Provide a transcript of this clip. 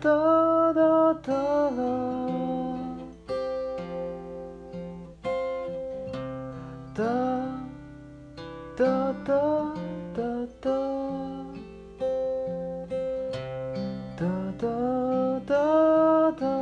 todo, todo. Todo, todo, todo, todo. Todo, todo, todo.